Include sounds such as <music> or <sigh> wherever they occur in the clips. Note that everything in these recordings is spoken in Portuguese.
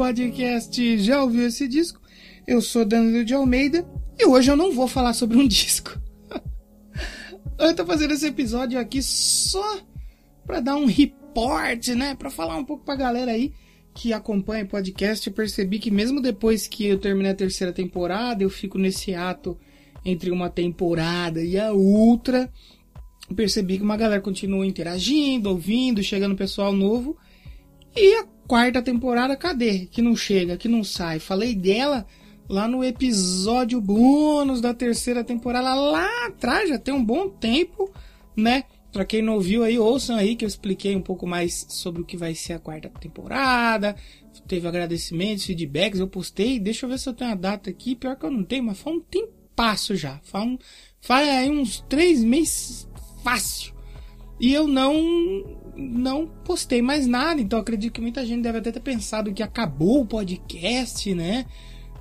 Podcast, já ouviu esse disco? Eu sou Danilo de Almeida e hoje eu não vou falar sobre um <laughs> disco. eu tô fazendo esse episódio aqui só pra dar um report, né? Pra falar um pouco pra galera aí que acompanha o podcast. Eu percebi que mesmo depois que eu terminei a terceira temporada, eu fico nesse ato entre uma temporada e a outra. Percebi que uma galera continua interagindo, ouvindo, chegando pessoal novo. E a quarta temporada, cadê? Que não chega, que não sai. Falei dela lá no episódio bônus da terceira temporada, lá atrás, já tem um bom tempo, né? Pra quem não ouviu aí, ouçam aí que eu expliquei um pouco mais sobre o que vai ser a quarta temporada. Teve agradecimentos, feedbacks, eu postei. Deixa eu ver se eu tenho a data aqui. Pior que eu não tenho, mas faz um tempasso já. Faz, um, faz aí uns três meses fácil. E eu não não postei mais nada, então acredito que muita gente deve até ter pensado que acabou o podcast, né?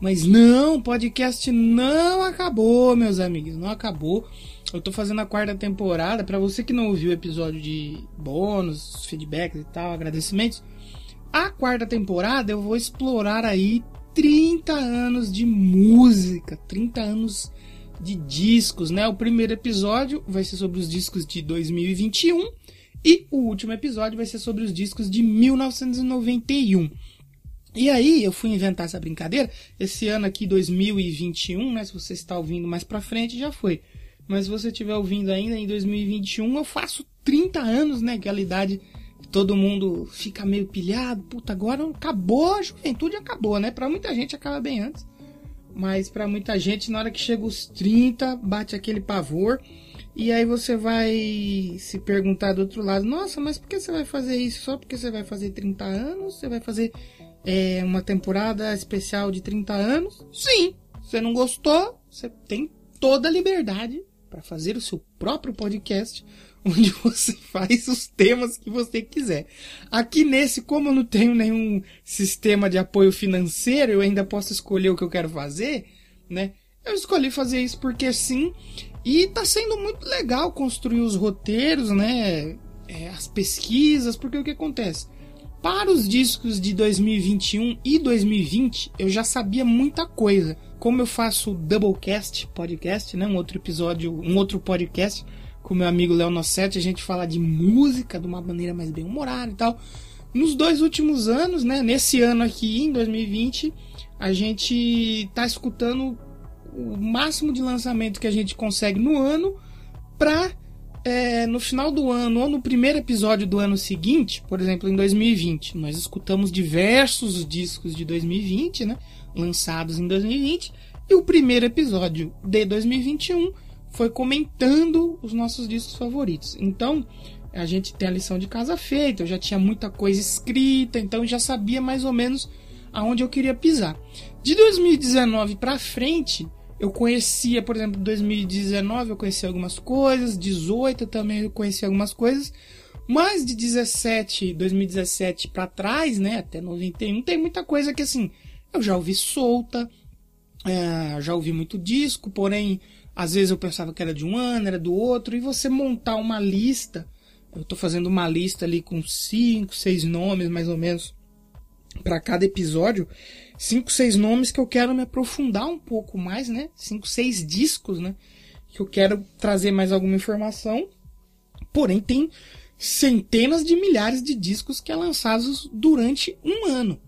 Mas não, o podcast não acabou, meus amigos, não acabou. Eu tô fazendo a quarta temporada, para você que não ouviu o episódio de bônus, feedbacks e tal, agradecimentos, a quarta temporada eu vou explorar aí 30 anos de música, 30 anos de discos, né? O primeiro episódio vai ser sobre os discos de 2021 e o último episódio vai ser sobre os discos de 1991. E aí eu fui inventar essa brincadeira. Esse ano aqui, 2021, né? Se você está ouvindo mais pra frente, já foi. Mas se você estiver ouvindo ainda em 2021, eu faço 30 anos, né? Aquela idade que todo mundo fica meio pilhado. Puta, agora acabou, a juventude acabou, né? Pra muita gente acaba bem antes. Mas pra muita gente, na hora que chega os 30, bate aquele pavor. E aí você vai se perguntar do outro lado, nossa, mas por que você vai fazer isso? Só porque você vai fazer 30 anos? Você vai fazer é, uma temporada especial de 30 anos? Sim! Você não gostou? Você tem toda a liberdade para fazer o seu próprio podcast, <laughs> onde você <laughs> faz os temas que você quiser. Aqui nesse, como eu não tenho nenhum sistema de apoio financeiro, eu ainda posso escolher o que eu quero fazer, né? Eu escolhi fazer isso porque sim, e tá sendo muito legal construir os roteiros, né? É, as pesquisas, porque o que acontece? Para os discos de 2021 e 2020, eu já sabia muita coisa. Como eu faço Doublecast podcast, né? Um outro episódio, um outro podcast com meu amigo Léo Nossetti, a gente fala de música de uma maneira mais bem humorada e tal. Nos dois últimos anos, né? Nesse ano aqui, em 2020, a gente tá escutando o máximo de lançamento que a gente consegue no ano para é, no final do ano ou no primeiro episódio do ano seguinte, por exemplo, em 2020, nós escutamos diversos discos de 2020, né, lançados em 2020, e o primeiro episódio de 2021 foi comentando os nossos discos favoritos. Então, a gente tem a lição de casa feita, eu já tinha muita coisa escrita, então já sabia mais ou menos aonde eu queria pisar. De 2019 para frente, eu conhecia, por exemplo, 2019 eu conhecia algumas coisas, 18 também eu conhecia algumas coisas, mas de 17, 2017 para trás, né, até 91, tem muita coisa que assim, eu já ouvi solta, é, já ouvi muito disco, porém, às vezes eu pensava que era de um ano, era do outro, e você montar uma lista, eu tô fazendo uma lista ali com 5, 6 nomes mais ou menos para cada episódio, cinco, seis nomes que eu quero me aprofundar um pouco mais, né? Cinco, seis discos, né? Que eu quero trazer mais alguma informação. Porém, tem centenas de milhares de discos que é lançados durante um ano.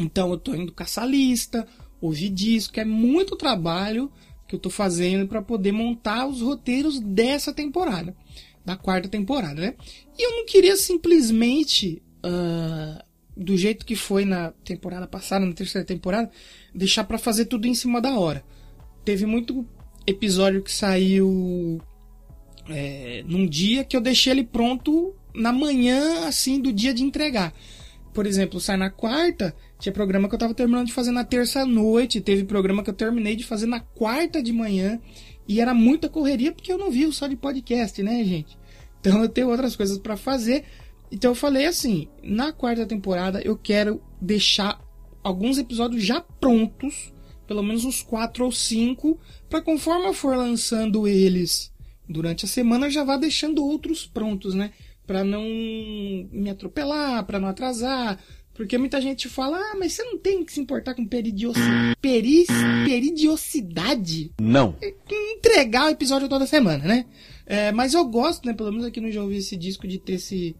Então, eu tô indo caçar lista, ouvir disco, é muito trabalho que eu tô fazendo para poder montar os roteiros dessa temporada, da quarta temporada, né? E eu não queria simplesmente uh, do jeito que foi na temporada passada, na terceira temporada, deixar para fazer tudo em cima da hora. Teve muito episódio que saiu é, num dia que eu deixei ele pronto na manhã, assim, do dia de entregar. Por exemplo, sai na quarta, tinha programa que eu tava terminando de fazer na terça-noite, teve programa que eu terminei de fazer na quarta de manhã, e era muita correria porque eu não vi só de podcast, né, gente? Então eu tenho outras coisas para fazer. Então eu falei assim, na quarta temporada eu quero deixar alguns episódios já prontos, pelo menos uns quatro ou cinco, para conforme eu for lançando eles durante a semana, já vá deixando outros prontos, né? Para não me atropelar, para não atrasar, porque muita gente fala, ah, mas você não tem que se importar com peridiosidade. Peris, peridiosidade? Não. Entregar o episódio toda semana, né? É, mas eu gosto, né? Pelo menos aqui no Já Ouvi Esse Disco, de ter esse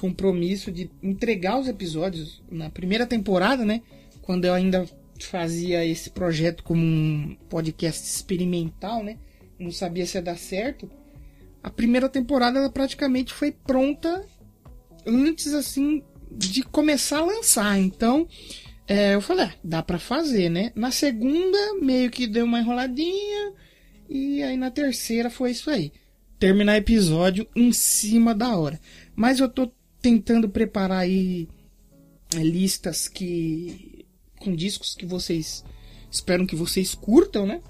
compromisso de entregar os episódios na primeira temporada, né? Quando eu ainda fazia esse projeto como um podcast experimental, né? Não sabia se ia dar certo. A primeira temporada ela praticamente foi pronta antes assim de começar a lançar. Então, é, eu falei, ah, dá para fazer, né? Na segunda meio que deu uma enroladinha e aí na terceira foi isso aí terminar episódio em cima da hora. Mas eu tô tentando preparar aí é, listas que com discos que vocês esperam que vocês curtam, né?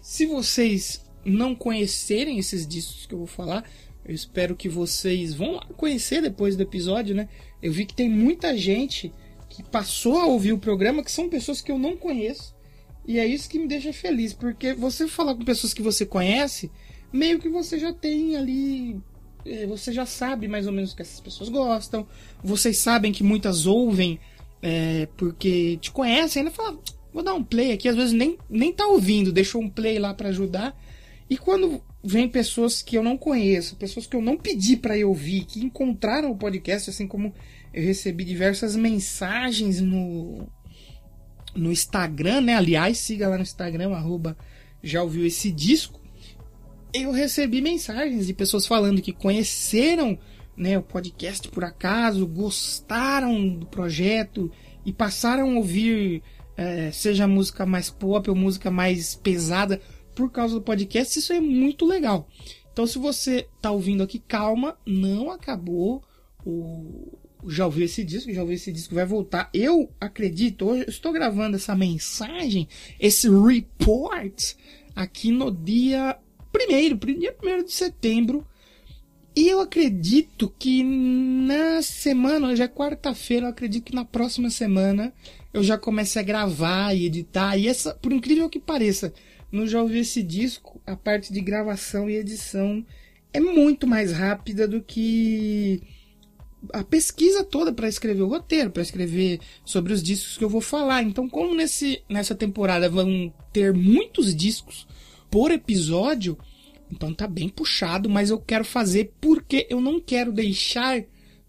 Se vocês não conhecerem esses discos que eu vou falar, eu espero que vocês vão lá conhecer depois do episódio, né? Eu vi que tem muita gente que passou a ouvir o programa que são pessoas que eu não conheço. E é isso que me deixa feliz, porque você falar com pessoas que você conhece, meio que você já tem ali. É, você já sabe mais ou menos o que essas pessoas gostam. Vocês sabem que muitas ouvem é, porque te conhecem, ainda fala, vou dar um play aqui, às vezes nem, nem tá ouvindo, deixou um play lá para ajudar. E quando vem pessoas que eu não conheço, pessoas que eu não pedi para eu ouvir, que encontraram o podcast, assim como eu recebi diversas mensagens no, no Instagram, né? Aliás, siga lá no Instagram, arroba já ouviu esse disco eu recebi mensagens de pessoas falando que conheceram né, o podcast por acaso, gostaram do projeto e passaram a ouvir, é, seja música mais pop ou música mais pesada, por causa do podcast. Isso é muito legal. Então, se você está ouvindo aqui, calma, não acabou. O, já ouviu esse disco, já ouviu esse disco, vai voltar. Eu acredito, hoje eu estou gravando essa mensagem, esse report, aqui no dia primeiro, dia primeiro de setembro. E eu acredito que na semana, já é quarta-feira, eu acredito que na próxima semana eu já comece a gravar e editar. E essa, por incrível que pareça, no Já Ouvi Esse Disco, a parte de gravação e edição é muito mais rápida do que a pesquisa toda para escrever o roteiro, para escrever sobre os discos que eu vou falar. Então, como nesse, nessa temporada vão ter muitos discos por episódio, então tá bem puxado, mas eu quero fazer porque eu não quero deixar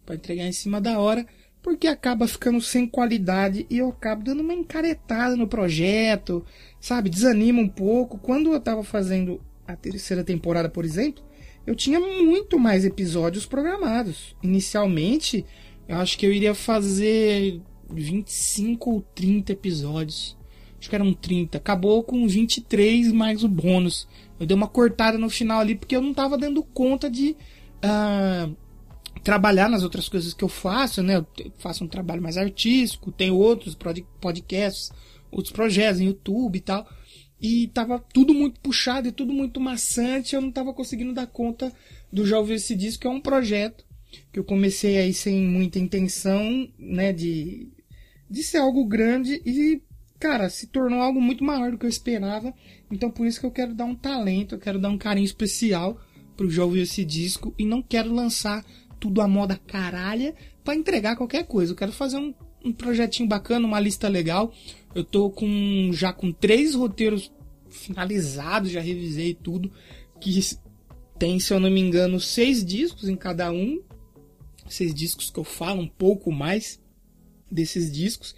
para entregar em cima da hora, porque acaba ficando sem qualidade e eu acabo dando uma encaretada no projeto, sabe? Desanima um pouco. Quando eu tava fazendo a terceira temporada, por exemplo, eu tinha muito mais episódios programados. Inicialmente, eu acho que eu iria fazer 25 ou 30 episódios acho que eram 30. Acabou com 23 mais o bônus. Eu dei uma cortada no final ali porque eu não estava dando conta de uh, trabalhar nas outras coisas que eu faço, né? Eu faço um trabalho mais artístico, tenho outros podcasts, outros projetos em YouTube e tal. E tava tudo muito puxado e tudo muito maçante, eu não tava conseguindo dar conta do Já Ouvi Esse Disco, que é um projeto que eu comecei aí sem muita intenção, né, de, de ser algo grande e cara, se tornou algo muito maior do que eu esperava. Então por isso que eu quero dar um talento, eu quero dar um carinho especial pro jovem esse disco e não quero lançar tudo a moda caralha para entregar qualquer coisa. Eu quero fazer um, um projetinho bacana, uma lista legal. Eu tô com já com três roteiros finalizados, já revisei tudo, que tem, se eu não me engano, seis discos em cada um. Seis discos que eu falo um pouco mais desses discos.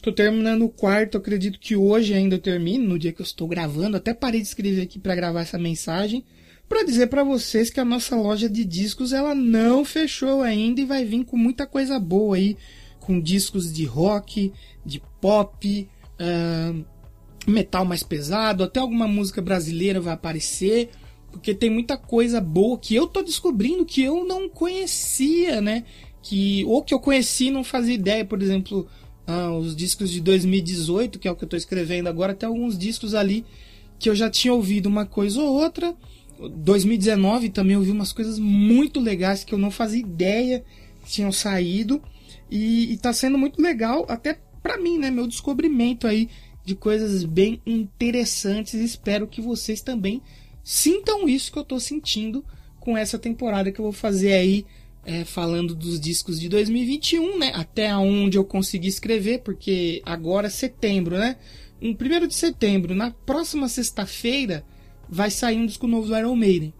Tô terminando o quarto, acredito que hoje ainda eu termino, no dia que eu estou gravando. Até parei de escrever aqui para gravar essa mensagem, para dizer para vocês que a nossa loja de discos ela não fechou ainda e vai vir com muita coisa boa aí, com discos de rock, de pop, uh, metal mais pesado, até alguma música brasileira vai aparecer. porque tem muita coisa boa que eu tô descobrindo que eu não conhecia, né? Que, ou que eu conheci e não fazia ideia, por exemplo, ah, os discos de 2018, que é o que eu tô escrevendo agora, tem alguns discos ali que eu já tinha ouvido uma coisa ou outra. 2019 também ouvi umas coisas muito legais que eu não fazia ideia que tinham saído. E, e tá sendo muito legal, até para mim, né? Meu descobrimento aí de coisas bem interessantes. Espero que vocês também sintam isso que eu tô sentindo com essa temporada que eu vou fazer aí. É, falando dos discos de 2021, né? Até onde eu consegui escrever, porque agora é setembro, né? Em 1 de setembro, na próxima sexta-feira, vai sair um disco novo do Iron Maiden.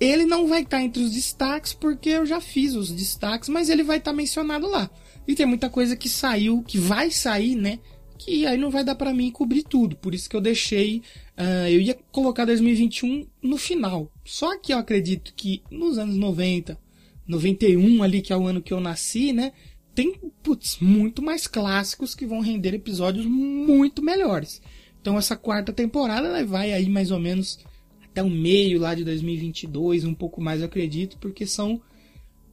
Ele não vai estar tá entre os destaques porque eu já fiz os destaques, mas ele vai estar tá mencionado lá. E tem muita coisa que saiu, que vai sair, né? Que aí não vai dar para mim cobrir tudo. Por isso que eu deixei. Uh, eu ia colocar 2021 no final. Só que eu acredito que nos anos 90, 91 ali, que é o ano que eu nasci, né? Tem, putz, muito mais clássicos que vão render episódios muito melhores. Então essa quarta temporada ela vai aí mais ou menos até o meio lá de 2022, um pouco mais eu acredito, porque são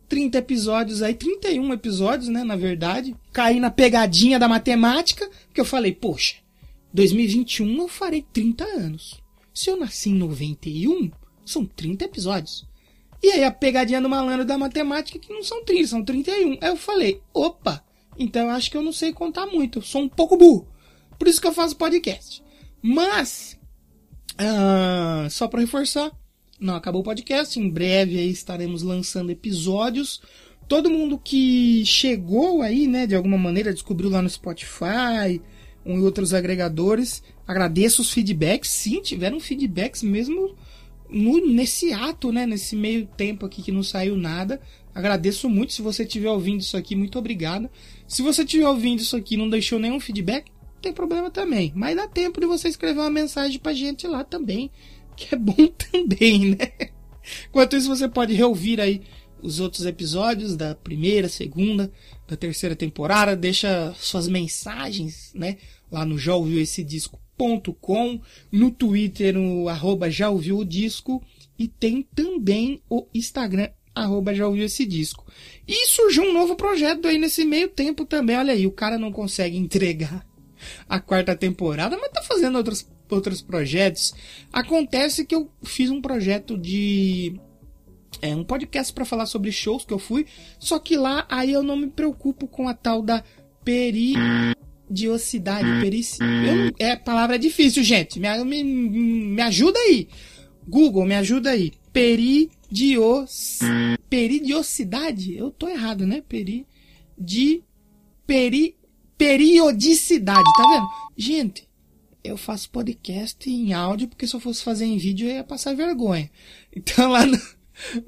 30 episódios aí, 31 episódios, né, na verdade. Caí na pegadinha da matemática, que eu falei, poxa, 2021 eu farei 30 anos. Se eu nasci em 91, são 30 episódios. E aí a pegadinha do malandro da matemática que não são 30, são 31. Aí eu falei, opa, então eu acho que eu não sei contar muito, eu sou um pouco burro. Por isso que eu faço podcast. Mas, uh, só para reforçar, não acabou o podcast. Em breve aí estaremos lançando episódios. Todo mundo que chegou aí, né, de alguma maneira, descobriu lá no Spotify, um e outros agregadores. Agradeço os feedbacks. Sim, tiveram feedbacks mesmo no, nesse ato, né, nesse meio tempo aqui que não saiu nada. Agradeço muito. Se você estiver ouvindo isso aqui, muito obrigado. Se você estiver ouvindo isso aqui e não deixou nenhum feedback, tem problema também. Mas dá tempo de você escrever uma mensagem pra gente lá também, que é bom <laughs> também, né? Enquanto isso, você pode reouvir aí os outros episódios da primeira, segunda, da terceira temporada. Deixa suas mensagens, né? Lá no já ouviu esse disco.com, no Twitter, no arroba já ouviu o disco. E tem também o Instagram, arroba já ouviu esse disco. E surgiu um novo projeto aí nesse meio tempo também. Olha aí, o cara não consegue entregar <laughs> a quarta temporada, mas tá fazendo outros, outros projetos. Acontece que eu fiz um projeto de. É, um podcast para falar sobre shows que eu fui, só que lá aí eu não me preocupo com a tal da peridiosidade. Perici... Eu, é, a palavra é difícil, gente. Me, me, me ajuda aí. Google, me ajuda aí. Peridios... Peridiosidade? Eu tô errado, né? Peri... De... Peri periodicidade, tá vendo? Gente, eu faço podcast em áudio porque se eu fosse fazer em vídeo eu ia passar vergonha. Então lá no,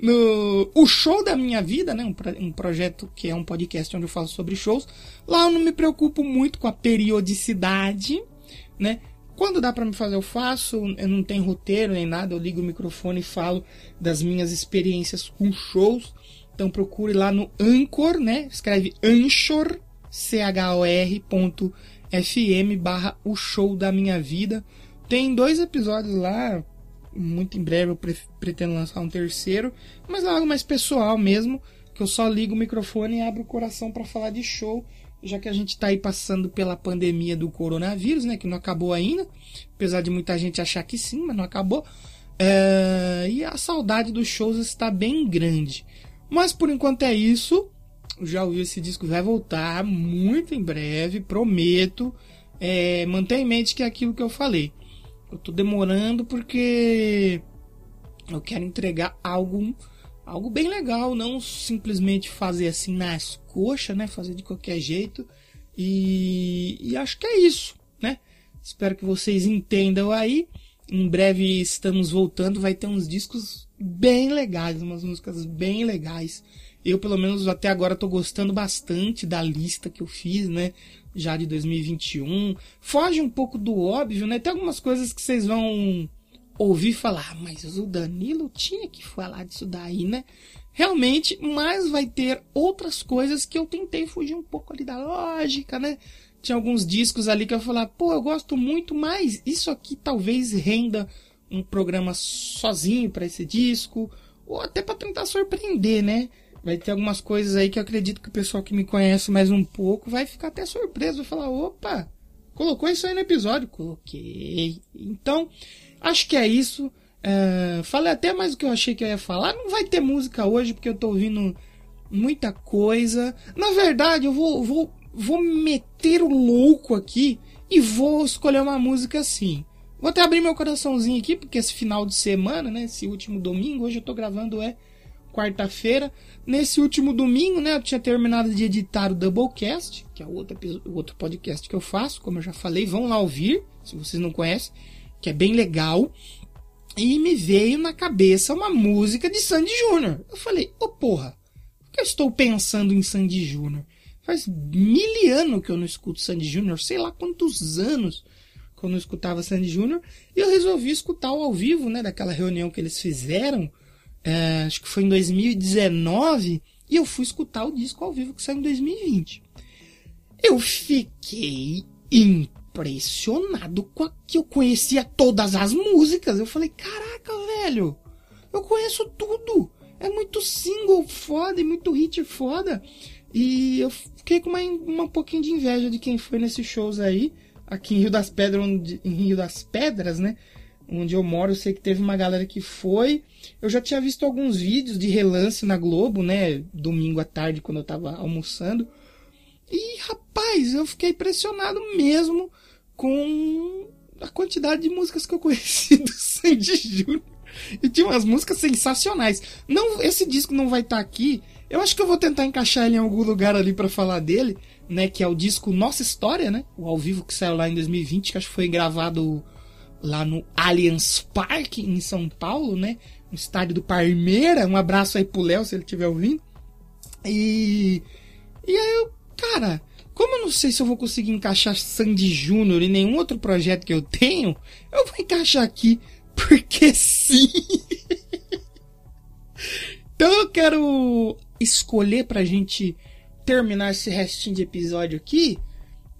no o show da minha vida, né, um, um projeto que é um podcast onde eu falo sobre shows, lá eu não me preocupo muito com a periodicidade, né? Quando dá para me fazer, eu faço. Eu não tenho roteiro nem nada. Eu ligo o microfone e falo das minhas experiências com shows. Então procure lá no Anchor, né? Escreve Anchor chor.fm barra o show da minha vida. Tem dois episódios lá, muito em breve eu pretendo lançar um terceiro, mas é algo mais pessoal mesmo, que eu só ligo o microfone e abro o coração para falar de show, já que a gente está aí passando pela pandemia do coronavírus, né, que não acabou ainda, apesar de muita gente achar que sim, mas não acabou. É... E a saudade dos shows está bem grande. Mas por enquanto é isso já ouviu esse disco, vai voltar muito em breve, prometo. É, mantenha em mente que é aquilo que eu falei. Eu tô demorando porque eu quero entregar algo, algo bem legal, não simplesmente fazer assim nas coxas, né? Fazer de qualquer jeito. E, e acho que é isso, né? Espero que vocês entendam aí. Em breve estamos voltando, vai ter uns discos bem legais, umas músicas bem legais. Eu, pelo menos até agora, estou gostando bastante da lista que eu fiz, né? Já de 2021. Foge um pouco do óbvio, né? Tem algumas coisas que vocês vão ouvir falar, mas o Danilo tinha que falar disso daí, né? Realmente, mas vai ter outras coisas que eu tentei fugir um pouco ali da lógica, né? Tinha alguns discos ali que eu falar, pô, eu gosto muito, mas isso aqui talvez renda um programa sozinho para esse disco, ou até para tentar surpreender, né? Vai ter algumas coisas aí que eu acredito que o pessoal que me conhece mais um pouco vai ficar até surpreso, vai falar, opa, colocou isso aí no episódio? Coloquei. Então, acho que é isso. É, falei até mais do que eu achei que eu ia falar. Não vai ter música hoje porque eu tô ouvindo muita coisa. Na verdade, eu vou, vou, vou meter o louco aqui e vou escolher uma música assim. Vou até abrir meu coraçãozinho aqui, porque esse final de semana, né? Esse último domingo, hoje eu tô gravando é quarta-feira. Nesse último domingo, né? Eu tinha terminado de editar o Doublecast, que é o outro, outro podcast que eu faço, como eu já falei. Vão lá ouvir, se vocês não conhecem, que é bem legal. E me veio na cabeça uma música de Sandy Júnior. Eu falei, ô oh, porra, por que eu estou pensando em Sandy Júnior? Faz mil anos que eu não escuto Sandy Júnior, sei lá quantos anos que eu não escutava Sandy Júnior. E eu resolvi escutar ao vivo, né, daquela reunião que eles fizeram, é, acho que foi em 2019, e eu fui escutar o disco ao vivo que saiu em 2020. Eu fiquei impressionado com a que eu conhecia todas as músicas. Eu falei, caraca, velho, eu conheço tudo. É muito single foda e muito hit foda. E eu fiquei com uma, uma um pouquinho de inveja de quem foi nesses shows aí, aqui em Rio das Pedras, onde, em Rio das Pedras, né? Onde eu moro, eu sei que teve uma galera que foi. Eu já tinha visto alguns vídeos de relance na Globo, né? Domingo à tarde, quando eu tava almoçando. E, rapaz, eu fiquei impressionado mesmo com a quantidade de músicas que eu conheci do <laughs> Sandy Júnior. E tinha umas músicas sensacionais. Não, esse disco não vai estar tá aqui eu acho que eu vou tentar encaixar ele em algum lugar ali para falar dele, né? Que é o disco Nossa História, né? O ao vivo que saiu lá em 2020, que acho que foi gravado lá no Allianz Parque, em São Paulo, né? No estádio do Parmeira. Um abraço aí pro Léo, se ele estiver ouvindo. E. E aí eu, cara, como eu não sei se eu vou conseguir encaixar Sandy Júnior em nenhum outro projeto que eu tenho, eu vou encaixar aqui, porque <laughs> sim. então eu quero escolher pra gente terminar esse restinho de episódio aqui,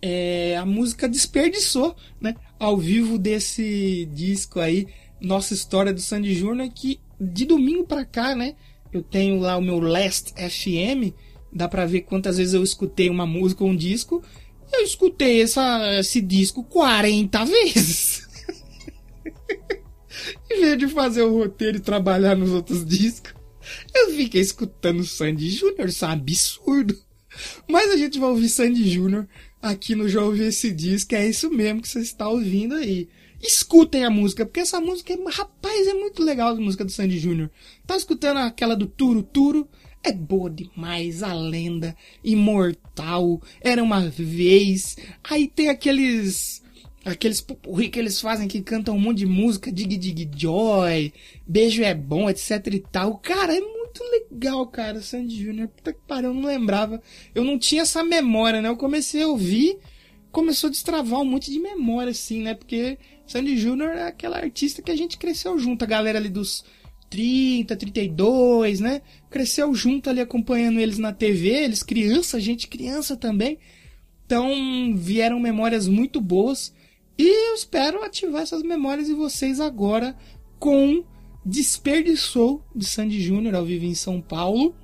é a música Desperdiçou, né? Ao vivo desse disco aí, Nossa História do Sandy Júnior, que de domingo pra cá, né? Eu tenho lá o meu Last FM, dá pra ver quantas vezes eu escutei uma música ou um disco. Eu escutei essa, esse disco 40 vezes. <laughs> em vez de fazer o roteiro e trabalhar nos outros discos, eu fiquei escutando Sandy Júnior, isso é um absurdo. Mas a gente vai ouvir Sandy Júnior aqui no Já Ouvi Esse Disco, é isso mesmo que você está ouvindo aí. Escutem a música, porque essa música, é, rapaz, é muito legal a música do Sandy Júnior. Tá escutando aquela do Turo Turo? É boa demais, a lenda, imortal, era uma vez. Aí tem aqueles aqueles pupurri que eles fazem que cantam um monte de música, Dig Dig Joy, Beijo é Bom, etc e tal. Cara, é muito legal, cara, Sandy Júnior. Puta que pariu, eu não lembrava. Eu não tinha essa memória, né? Eu comecei a ouvir, começou a destravar um monte de memória, assim, né? Porque Sandy Júnior é aquela artista que a gente cresceu junto, a galera ali dos 30, 32, né? Cresceu junto ali acompanhando eles na TV, eles criança, gente criança também. Então vieram memórias muito boas. E eu espero ativar essas memórias em vocês agora com Desperdiçou de Sandy Júnior ao vivo em São Paulo.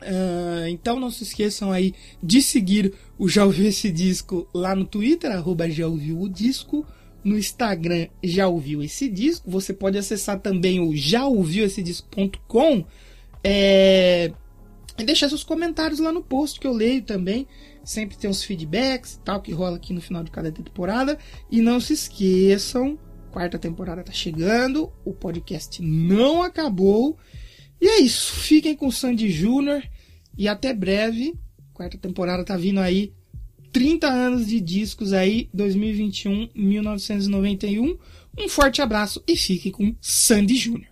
Uh, então não se esqueçam aí de seguir o Já Ouviu Esse Disco lá no Twitter, arroba Já Ouviu o Disco. No Instagram, Já Ouviu Esse Disco. Você pode acessar também o jaouviuessedisco.com é, e deixar seus comentários lá no post que eu leio também. Sempre tem os feedbacks e tal que rola aqui no final de cada temporada. E não se esqueçam, quarta temporada tá chegando, o podcast não acabou. E é isso, fiquem com o Sandy Júnior e até breve. Quarta temporada tá vindo aí. 30 anos de discos aí, 2021, 1991. Um forte abraço e fiquem com Sandy Júnior.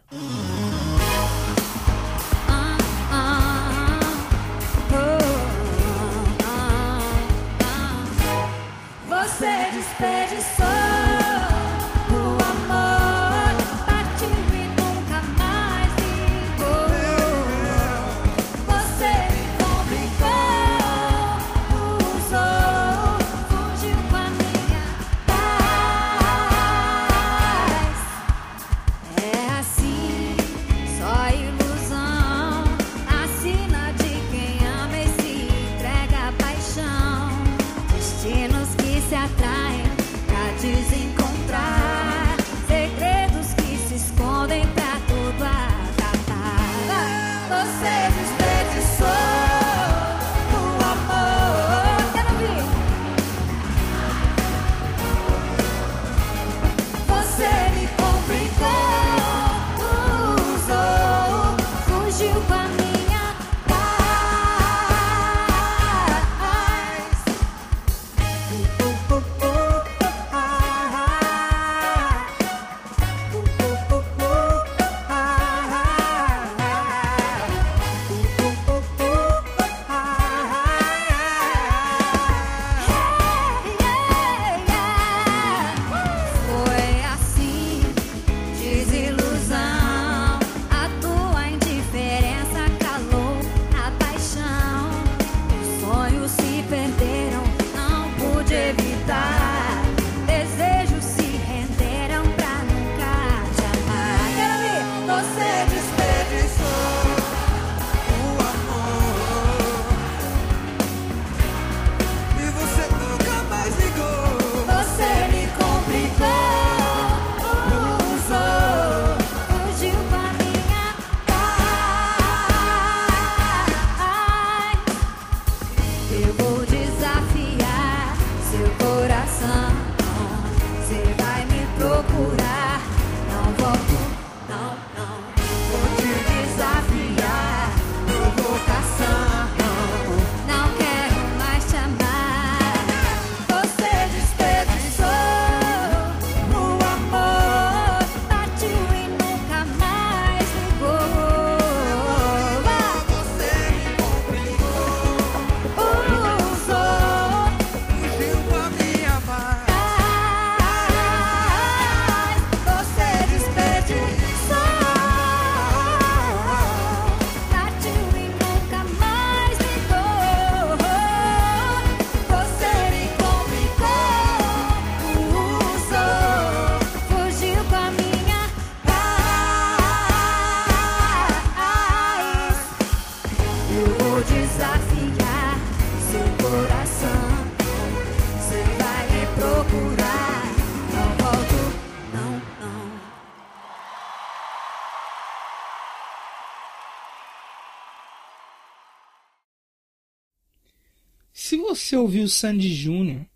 Você ouviu Sandy Júnior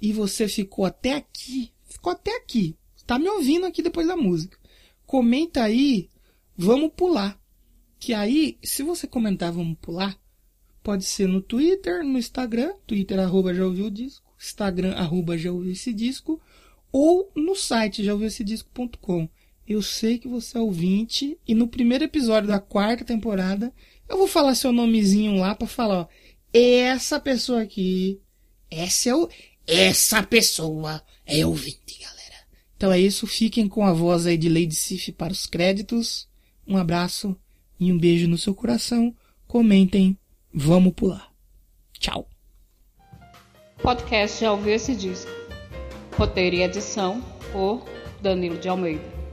e você ficou até aqui, ficou até aqui, tá me ouvindo aqui depois da música, comenta aí, vamos pular. Que aí, se você comentar vamos pular, pode ser no Twitter, no Instagram, Twitter arroba já ouviu o disco, Instagram arroba já ouviu esse disco, ou no site já ouviu esse disco.com. Eu sei que você é ouvinte e no primeiro episódio da quarta temporada eu vou falar seu nomezinho lá para falar, ó, essa pessoa aqui, essa é o, essa pessoa é ouvinte, galera. Então é isso, fiquem com a voz aí de Lady Sif para os créditos. Um abraço e um beijo no seu coração. Comentem, vamos pular. Tchau. Podcast já ouviu esse disco. Roteiro e edição por Danilo de Almeida.